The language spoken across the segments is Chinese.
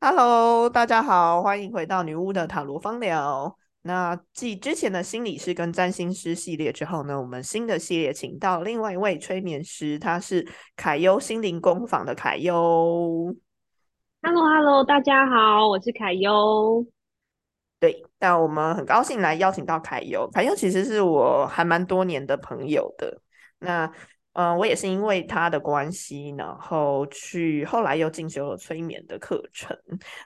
Hello，大家好，欢迎回到女巫的塔罗方疗。那继之前的心理师跟占星师系列之后呢，我们新的系列请到另外一位催眠师，他是凯优心灵工坊的凯优。Hello，Hello，大家好，我是凯优。对，那我们很高兴来邀请到凯优。凯优其实是我还蛮多年的朋友的。那嗯，我也是因为他的关系，然后去后来又进修了催眠的课程。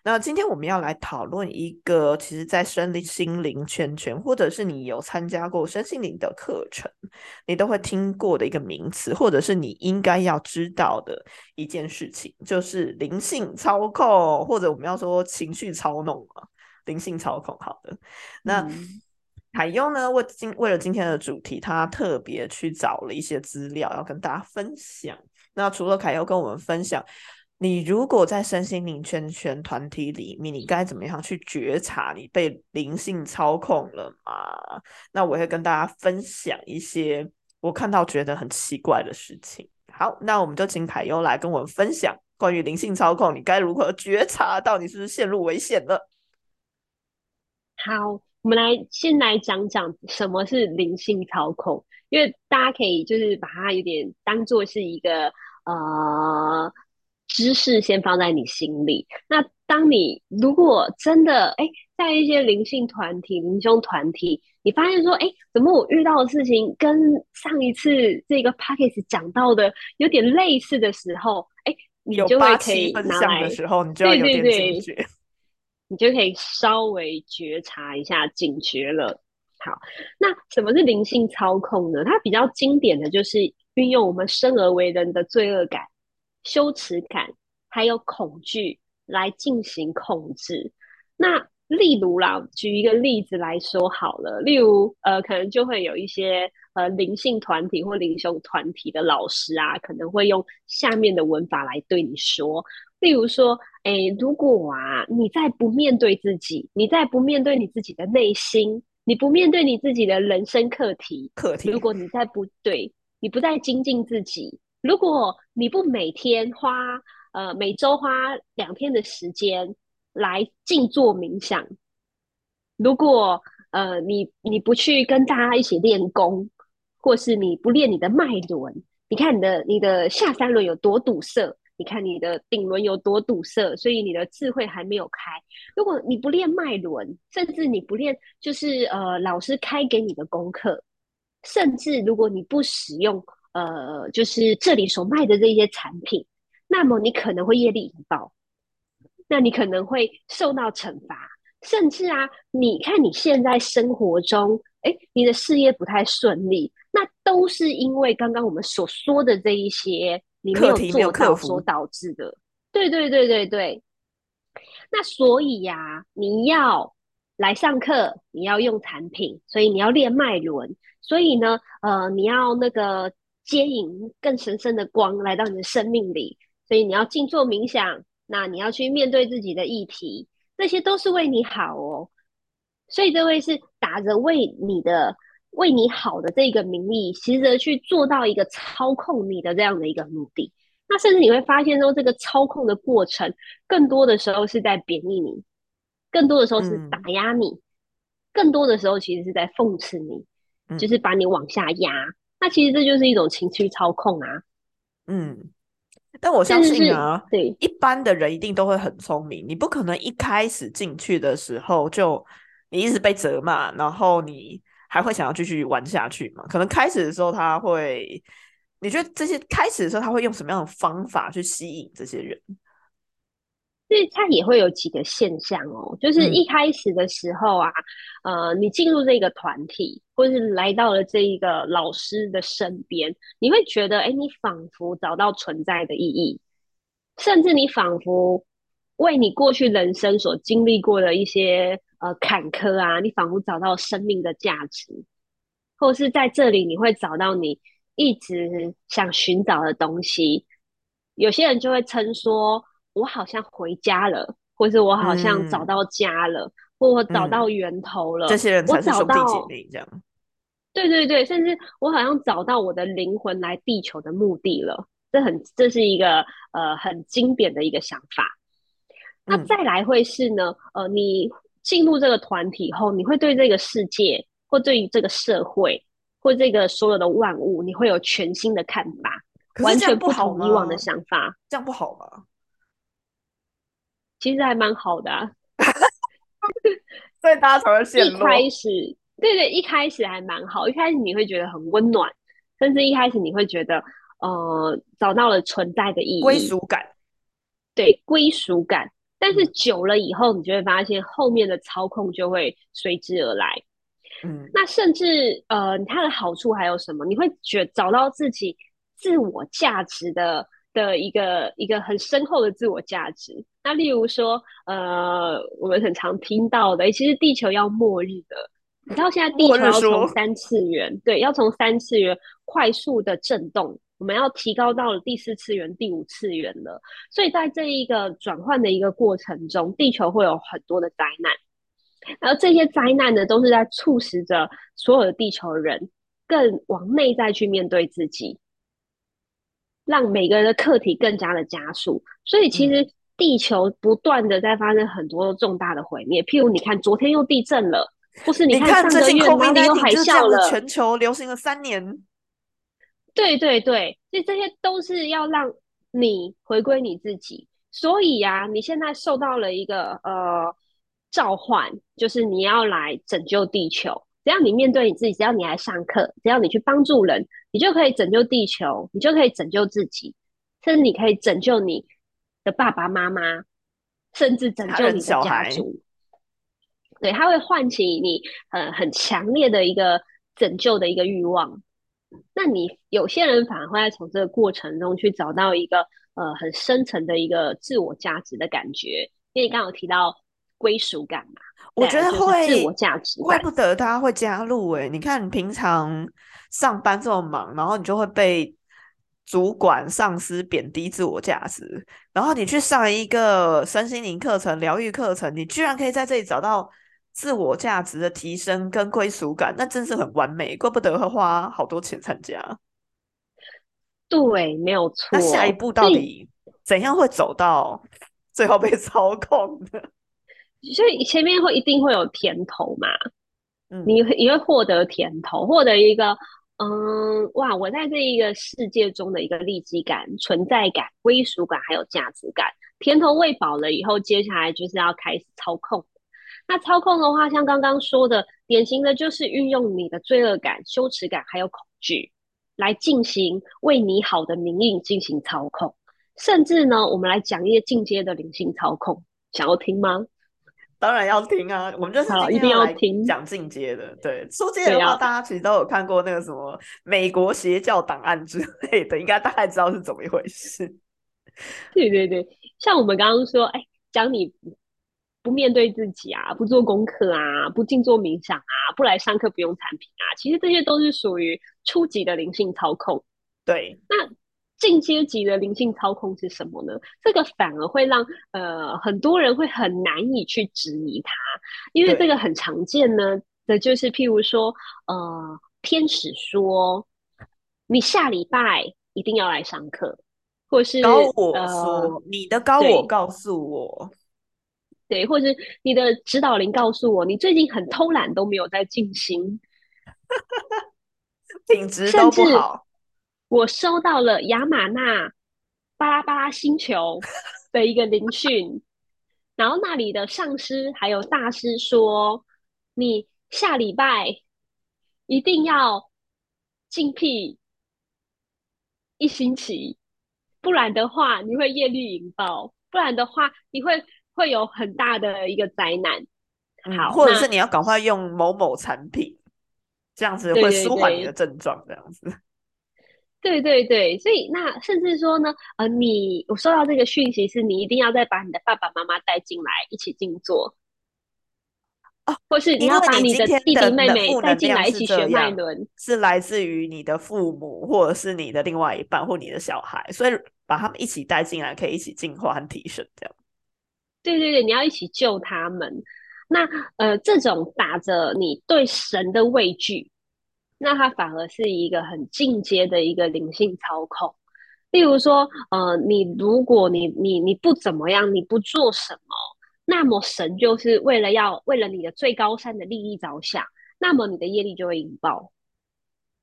那今天我们要来讨论一个，其实，在生理心灵圈圈，或者是你有参加过身心灵的课程，你都会听过的一个名词，或者是你应该要知道的一件事情，就是灵性操控，或者我们要说情绪操弄啊，灵性操控。好的，那。海优呢？为今为了今天的主题，他特别去找了一些资料要跟大家分享。那除了凯优跟我们分享，你如果在身心灵圈圈团体里面，你该怎么样去觉察你被灵性操控了吗？那我会跟大家分享一些我看到觉得很奇怪的事情。好，那我们就请凯优来跟我们分享关于灵性操控，你该如何觉察到你是不是陷入危险了？好。我们来先来讲讲什么是灵性操控，因为大家可以就是把它有点当做是一个呃知识，先放在你心里。那当你如果真的哎，在一些灵性团体、灵修团体，你发现说哎，怎么我遇到的事情跟上一次这个 p a c k a g e 讲到的有点类似的时候，哎，你就会可以拿来的时候，你就要有点警觉。你就可以稍微觉察一下，警觉了。好，那什么是灵性操控呢？它比较经典的就是运用我们生而为人的罪恶感、羞耻感，还有恐惧来进行控制。那例如啦，举一个例子来说好了，例如呃，可能就会有一些呃灵性团体或灵修团体的老师啊，可能会用下面的文法来对你说。例如说，哎，如果啊，你再不面对自己，你再不面对你自己的内心，你不面对你自己的人生课题，课题，如果你再不对，你不再精进自己，如果你不每天花，呃，每周花两天的时间来静坐冥想，如果呃，你你不去跟大家一起练功，或是你不练你的脉轮，你看你的你的下三轮有多堵塞。你看你的顶轮有多堵塞，所以你的智慧还没有开。如果你不练脉轮，甚至你不练，就是呃老师开给你的功课，甚至如果你不使用呃就是这里所卖的这些产品，那么你可能会业力引爆，那你可能会受到惩罚，甚至啊，你看你现在生活中，哎，你的事业不太顺利，那都是因为刚刚我们所说的这一些。你没有做到所导致的，对对对对对。那所以呀，你要来上课，你要用产品，所以你要练脉轮，所以呢，呃，你要那个接引更神圣的光来到你的生命里，所以你要静坐冥想，那你要去面对自己的议题，这些都是为你好哦。所以这位是打着为你的。为你好的这个名义，其实去做到一个操控你的这样的一个目的，那甚至你会发现说，这个操控的过程，更多的时候是在贬义你，更多的时候是打压你，更多的时候其实是在讽刺你，就是把你往下压。那其实这就是一种情绪操控啊。嗯，但我相信啊，对一般的人一定都会很聪明，你不可能一开始进去的时候就你一直被责骂，然后你。还会想要继续玩下去吗？可能开始的时候他会，你觉得这些开始的时候他会用什么样的方法去吸引这些人？所以他也会有几个现象哦，就是一开始的时候啊，呃，你进入这个团体，或是来到了这一个老师的身边，你会觉得，哎，你仿佛找到存在的意义，甚至你仿佛为你过去人生所经历过的一些。呃，坎坷啊，你仿佛找到生命的价值，或是在这里你会找到你一直想寻找的东西。有些人就会称说：“我好像回家了，或是我好像找到家了，或我找到源头了。”这些人才是兄弟姐妹，这样。对对对，甚至我好像找到我的灵魂来地球的目的了。这很，这是一个呃很经典的一个想法。那再来会是呢，呃，你进入这个团体后，你会对这个世界或对于这个社会或这个所有的万物，你会有全新的看法，完全不同以往的想法。这样不好吗？其实还蛮好的啊，所以大家才会陷一开始，对对，一开始还蛮好，一开始你会觉得很温暖，甚至一开始你会觉得，呃，找到了存在的意义，归属感，对，归属感。但是久了以后，你就会发现后面的操控就会随之而来。嗯，那甚至呃，它的好处还有什么？你会觉找到自己自我价值的的一个一个很深厚的自我价值。那例如说，呃，我们很常听到的，其实地球要末日的，你知道现在地球要从三次元，对，要从三次元快速的震动。我们要提高到了第四次元、第五次元了，所以在这一个转换的一个过程中，地球会有很多的灾难，而这些灾难呢，都是在促使着所有的地球人更往内在去面对自己，让每个人的课题更加的加速。所以，其实地球不断的在发生很多重大的毁灭，譬如你看，昨天又地震了，或是你看上个月哪里又海啸了，全球流行了三年。对对对，所以这些都是要让你回归你自己。所以呀，你现在受到了一个呃召唤，就是你要来拯救地球。只要你面对你自己，只要你来上课，只要你去帮助人，你就可以拯救地球，你就可以拯救自己，甚至你可以拯救你的爸爸妈妈，甚至拯救你的家族。对，他会唤起你呃很强烈的一个拯救的一个欲望。那你有些人反而会在从这个过程中去找到一个呃很深层的一个自我价值的感觉，因为你刚刚提到归属感嘛，我觉得会自我价值，怪不得大家会加入哎，你看你平常上班这么忙，然后你就会被主管上司贬低自我价值，然后你去上一个身心灵课程、疗愈课程，你居然可以在这里找到。自我价值的提升跟归属感，那真是很完美，怪不得会花好多钱参加。对，没有错。那下一步到底怎样会走到 最后被操控的？所以前面会一定会有甜头嘛？嗯，你你会获得甜头，获得一个嗯，哇，我在这一个世界中的一个利基感、存在感、归属感，还有价值感。甜头喂饱了以后，接下来就是要开始操控。那操控的话，像刚刚说的，典型的就是运用你的罪恶感、羞耻感还有恐惧，来进行为你好的名义进行操控。甚至呢，我们来讲一些进阶的灵性操控，想要听吗？当然要听啊！我们就是一定要听讲进阶的。对，说这些的话，大家其实都有看过那个什么美国邪教档案之类的，应该大概知道是怎么一回事。对对对，像我们刚刚说，哎，讲你。不面对自己啊，不做功课啊，不静坐冥想啊，不来上课不用产品啊，其实这些都是属于初级的灵性操控。对，那进阶级的灵性操控是什么呢？这个反而会让呃很多人会很难以去质疑它，因为这个很常见呢的就是譬如说呃天使说你下礼拜一定要来上课，或是高我说你的高我告诉我。对，或者你的指导灵告诉我，你最近很偷懒，都没有在进行，品质都不好。我收到了亚马纳巴拉巴拉星球的一个灵讯，然后那里的上师还有大师说，你下礼拜一定要静辟一星期，不然的话你会业力引爆，不然的话你会。会有很大的一个灾难，好，或者是你要赶快用某某产品，这样子会舒缓你的症状，这样子。对对对，所以那甚至说呢，呃，你我收到这个讯息，是你一定要再把你的爸爸妈妈带进来一起静坐，哦，或是你要把你的弟弟妹妹带进来一起学脉轮，是来自于你的父母或者是你的另外一半或你的小孩，所以把他们一起带进来，可以一起进化和提升，这样。对对对，你要一起救他们。那呃，这种打着你对神的畏惧，那它反而是一个很进阶的一个灵性操控。例如说，呃，你如果你你你不怎么样，你不做什么，那么神就是为了要为了你的最高善的利益着想，那么你的业力就会引爆。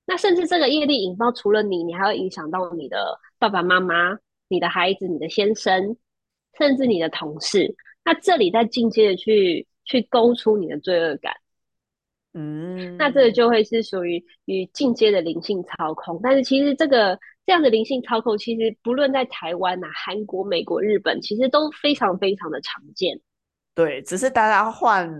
那甚至这个业力引爆，除了你，你还会影响到你的爸爸妈妈、你的孩子、你的先生，甚至你的同事。那这里在进阶的去去勾出你的罪恶感。嗯，那这个就会是属于与进阶的灵性操控，但是其实这个这样的灵性操控，其实不论在台湾呐、韩国、美国、日本，其实都非常非常的常见。对，只是大家换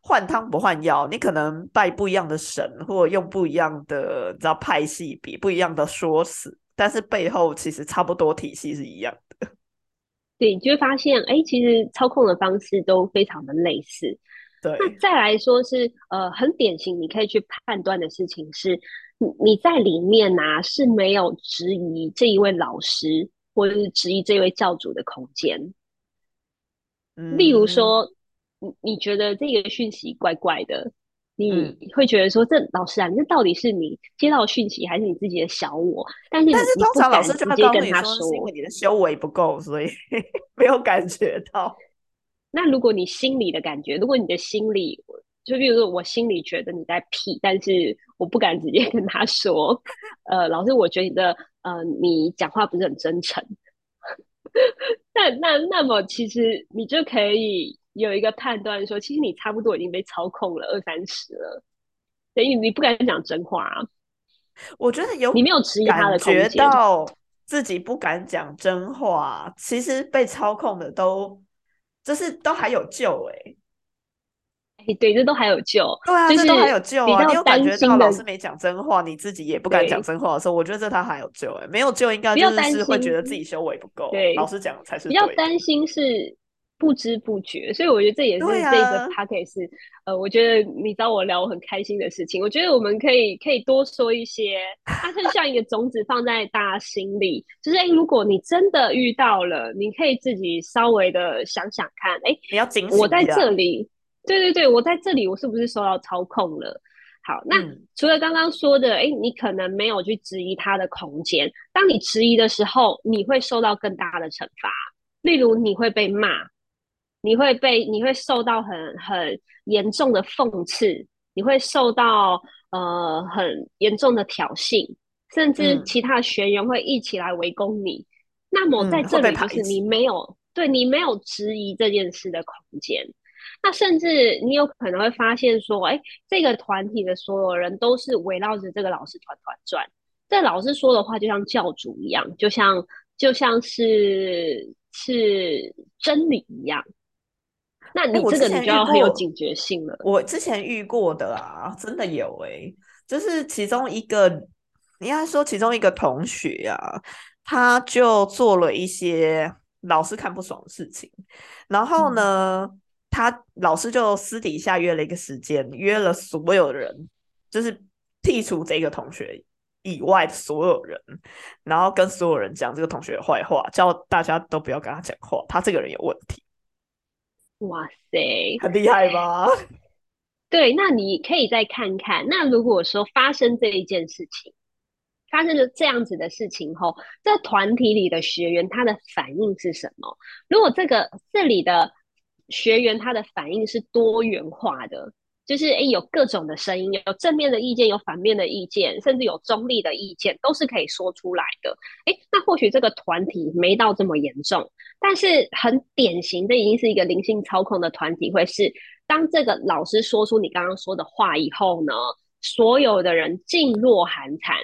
换汤不换药，你可能拜不一样的神，或者用不一样的，你知道派系比不一样的说辞，但是背后其实差不多体系是一样的。对，你就会发现，哎，其实操控的方式都非常的类似。对，那再来说是呃很典型，你可以去判断的事情是，你你在里面呐、是没有质疑这一位老师或者是质疑这位教主的空间。例如嗯，说，你你觉得这个讯息怪怪的，你嗯会觉得说，这老师啊，这到底是你接到讯息，还是你自己的小我？但是但是你你不通常老师就会跟他说，是因为。你的修为不够，所以 没有感觉到。那如果你心里的感觉，如果你的心里，就比如说我心里觉得你在屁，但是我不敢直接跟他说，呃，老师，我觉得呃你讲话不是很真诚。那那那么其实你就可以有一个判断说，其实你差不多已经被操控了二三十了，等于你不敢讲真话啊，我觉得有你没有质疑他的感觉。到自己不敢讲真话，其实被操控的都就是都还有救哎、哎，对，这都还有救，对啊，就是这都还有救啊！你有感觉到老师没讲真话，你自己也不敢讲真话的时候，我觉得这他还有救哎、没有救应该就是会觉得自己修为不够，对老师讲的才是比较对。担心是不知不觉，所以我觉得这也是这个啊 p a c k a g e 是呃，我觉得你找我聊我很开心的事情。我觉得我们可以可以多说一些，它是像一个种子放在大家心里，就是哎，如果你真的遇到了，你可以自己稍微的想想看，哎，你要警我在这里，对对对，我在这里，我是不是受到操控了？好，那嗯除了刚刚说的，哎，你可能没有去质疑他的空间。当你质疑的时候，你会受到更大的惩罚，例如你会被骂，你会被你会受到很很严重的讽刺，你会受到呃很严重的挑衅，甚至嗯其他的学员会一起来围攻你。那么在这里就是。你没有对你没有质疑这件事的空间。那甚至你有可能会发现说，哎，这个团体的所有人都是围绕着这个老师团团转。这老师说的话就像教主一样，就像就像是是真理一样。那哎，你这个你我之前遇就要很有过，警觉性了。我之前遇过的啊，真的有哎、就是其中一个，应该说其中一个同学啊，他就做了一些老师看不爽的事情，然后嗯。呢，他老师就私底下约了一个时间，约了所有人，就是剔除这个同学以外的所有人，然后跟所有人讲这个同学的坏话，叫大家都不要跟他讲话，他这个人有问题，哇塞，很厉害吧？对，那你可以再看看。那如果说发生这一件事情，发生了这样子的事情后，这团体里的学员他的反应是什么？如果这个这里的学员他的反应是多元化的，就是诶有各种的声音，有正面的意见，有反面的意见，甚至有中立的意见，都是可以说出来的。诶，那或许这个团体没到这么严重，但是很典型，这已经是一个灵性操控的团体，会是当这个老师说出你刚刚说的话以后呢，所有的人噤若寒蝉，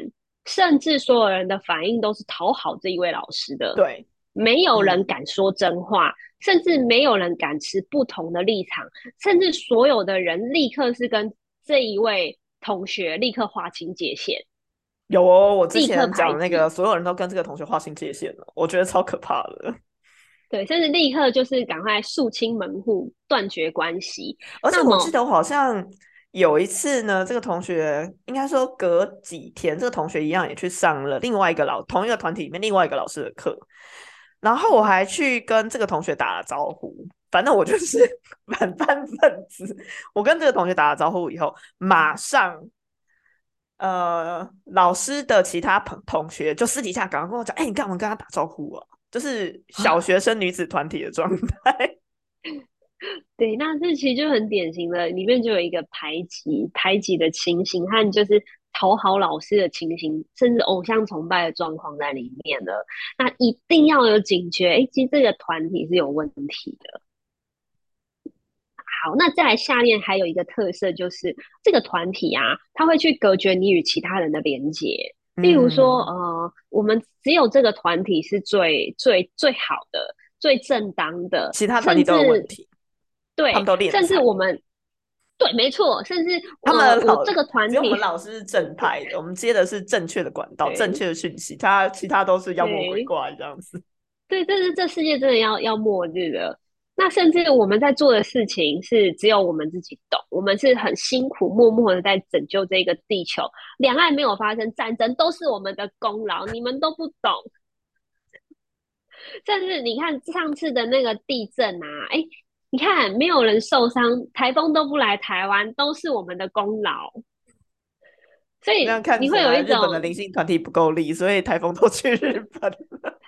甚至所有人的反应都是讨好这一位老师的。对，没有人嗯敢说真话，甚至没有人敢持不同的立场，甚至所有的人立刻是跟这一位同学立刻划清界限。有哦，我之前讲那个，所有人都跟这个同学划清界限了，我觉得超可怕的。对，甚至立刻就是赶快肃清门户，断绝关系。而且我记得我好像有一次呢，这个同学应该说隔几天，这个同学一样也去上了另外一个老同一个团体里面另外一个老师的课，然后我还去跟这个同学打了招呼。反正我就是 反叛分子。我跟这个同学打了招呼以后，马上呃，老师的其他朋同学就私底下赶快跟我讲，哎，你干嘛跟他打招呼啊？就是小学生女子团体的状态。对，那这其实就很典型的，里面就有一个排挤、排挤的情形，和就是讨好老师的情形，甚至偶像崇拜的状况在里面的。那一定要有警觉，哎，其实这个团体是有问题的。好，那再来下面还有一个特色，就是这个团体啊，它会去隔绝你与其他人的连接。例如说，呃，我们只有这个团体是最最最好的、最正当的，其他团体都有问题。对，甚至我们对，没错，甚至他们我这个团体，我们老师是正派的，我们接的是正确的管道、正确的讯息，他其他都是妖魔鬼怪这样子。对，这是这世界真的要要末日了。那甚至我们在做的事情是只有我们自己懂，我们是很辛苦默默的在拯救这个地球。两岸没有发生战争，都是我们的功劳，你们都不懂。甚至你看上次的那个地震啊，哎。你看，没有人受伤，台风都不来台湾，都是我们的功劳。所以你会有一种日本的灵性团体不够力，所以台风都去日本了。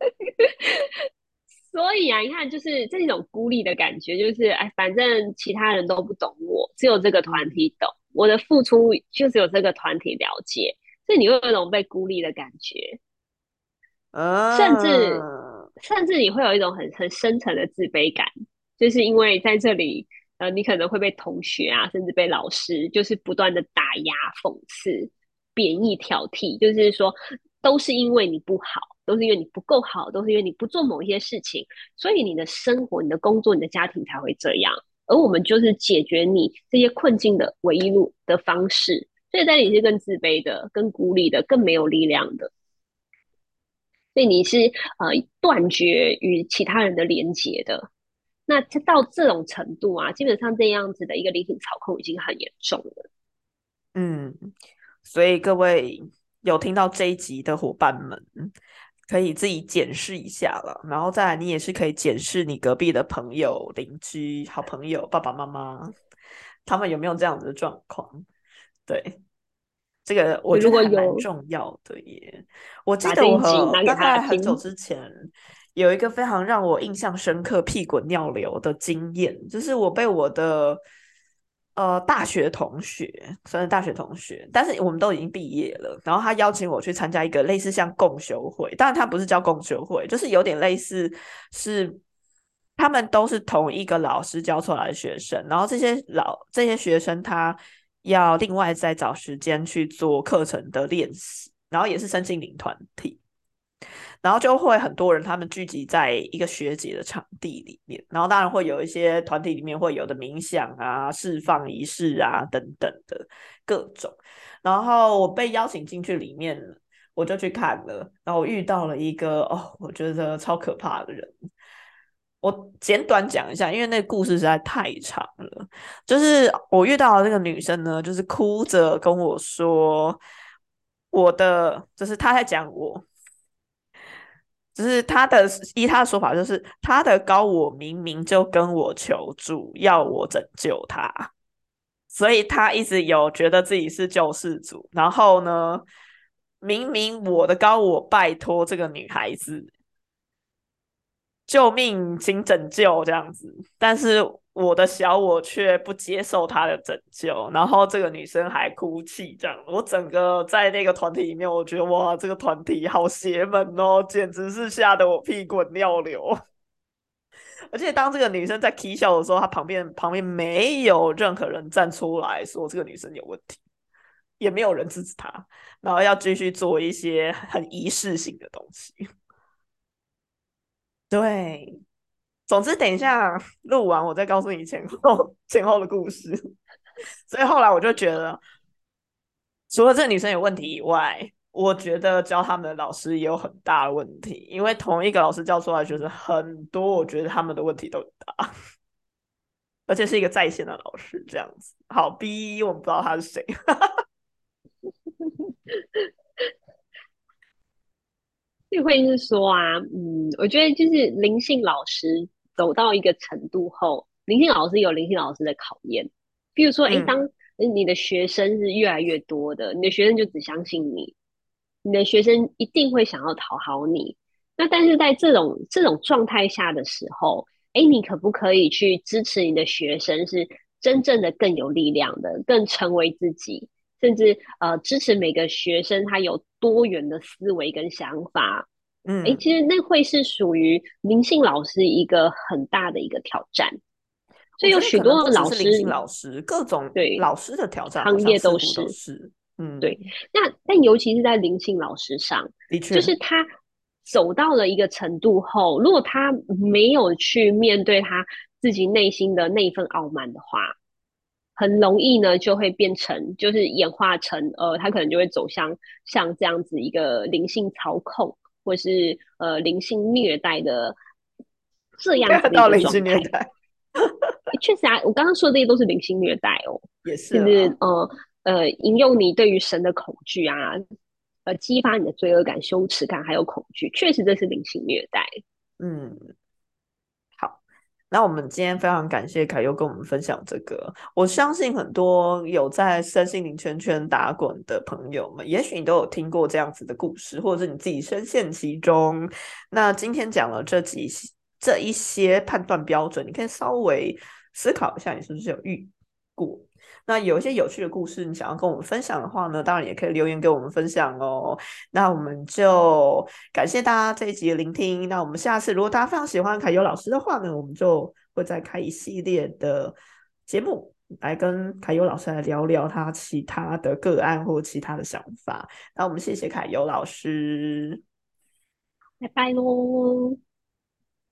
所以啊，你看，就是这种孤立的感觉，就是哎，反正其他人都不懂我，只有这个团体懂我的付出，就只有这个团体了解，所以你会有一种被孤立的感觉。甚至甚至你会有一种很很深层的自卑感。就是因为在这里，呃，你可能会被同学啊，甚至被老师，就是不断的打压、讽刺、贬义、挑剔，就是说，都是因为你不好，都是因为你不够好，都是因为你不做某一些事情，所以你的生活、你的工作、你的家庭才会这样。而我们就是解决你这些困境的唯一路的方式，所以在你是更自卑的、更孤立的、更没有力量的，所以你是呃断绝与其他人的连结的。那到这种程度啊，基本上这样子的一个理性操控已经很严重了。嗯，所以各位有听到这一集的伙伴们，可以自己检视一下了。然后再来，你也是可以检视你隔壁的朋友、邻居、好朋友、爸爸妈妈，他们有没有这样子的状况？对，这个我觉得蛮重要的耶。我记得我大概很久之前。有一个非常让我印象深刻、屁滚尿流的经验，就是我被我的呃大学同学，算是大学同学，但是我们都已经毕业了。然后他邀请我去参加一个类似像共修会，当然他不是叫共修会，就是有点类似是他们都是同一个老师教出来的学生，然后这些老这些学生他要另外再找时间去做课程的练习，然后也是申请领团体。然后就会很多人，他们聚集在一个学姐的场地里面，然后当然会有一些团体里面会有的冥想啊、释放仪式啊等等的各种。然后我被邀请进去里面，我就去看了，然后我遇到了一个哦，我觉得超可怕的人。我简短讲一下，因为那个故事实在太长了。就是我遇到的那个女生呢，就是哭着跟我说，我的就是她在讲我。只是他的依他的说法，就是他的高我明明就跟我求助，要我拯救他，所以他一直有觉得自己是救世主。然后呢，明明我的高我拜托这个女孩子。救命，请拯救这样子，但是我的小我却不接受他的拯救，然后这个女生还哭泣，这样我整个在那个团体里面，我觉得哇，这个团体好邪门哦，简直是吓得我屁滚尿流。而且当这个女生在啼笑的时候，她旁边旁边没有任何人站出来说这个女生有问题，也没有人制止她，然后要继续做一些很仪式性的东西。对，总之等一下录完，我再告诉你前后前后的故事。所以后来我就觉得，除了这个女生有问题以外，我觉得教他们的老师也有很大的问题，因为同一个老师教出来学生很多，我觉得他们的问题都很大，而且是一个在线的老师这样子。好，B，我们不知道他是谁。就会是说啊，嗯，我觉得就是灵性老师走到一个程度后，灵性老师有灵性老师的考验。比如说，哎，当你的学生是越来越多的，你的学生就只相信你，你的学生一定会想要讨好你。那但是在这种这种状态下的时候，哎，你可不可以去支持你的学生，是真正的更有力量的，更成为自己，甚至呃支持每个学生他有多元的思维跟想法。嗯，哎，其实那会是属于灵性老师一个很大的一个挑战。所以有许多老师，老师各种对老师的挑战，行业都是，嗯，对。那但尤其是在灵性老师上，的确，就是他走到了一个程度后，如果他没有去面对他自己内心的那一份傲慢的话，很容易呢就会变成，就是演化成呃，他可能就会走向像这样子一个灵性操控，或是呃灵性虐待的这样子的一个状态。确实啊，我刚刚说的这些都是灵性虐待哦，也是，就是呃呃，引诱你对于神的恐惧啊，呃，激发你的罪恶感、羞耻感，还有恐惧，确实这是灵性虐待。嗯，好，那我们今天非常感谢凯优跟我们分享这个。我相信很多有在身心灵圈圈打滚的朋友们，也许你都有听过这样子的故事，或者是你自己深陷其中。那今天讲了这几这一些判断标准，你可以稍微。思考一下，你是不是有遇过？那有一些有趣的故事，你想要跟我们分享的话呢，当然也可以留言给我们分享哦。那我们就感谢大家这一集的聆听。那我们下次如果大家非常喜欢凯优老师的话呢，我们就会再开一系列的节目，来跟凯优老师来聊聊他其他的个案或其他的想法。那我们谢谢凯优老师，拜拜喽。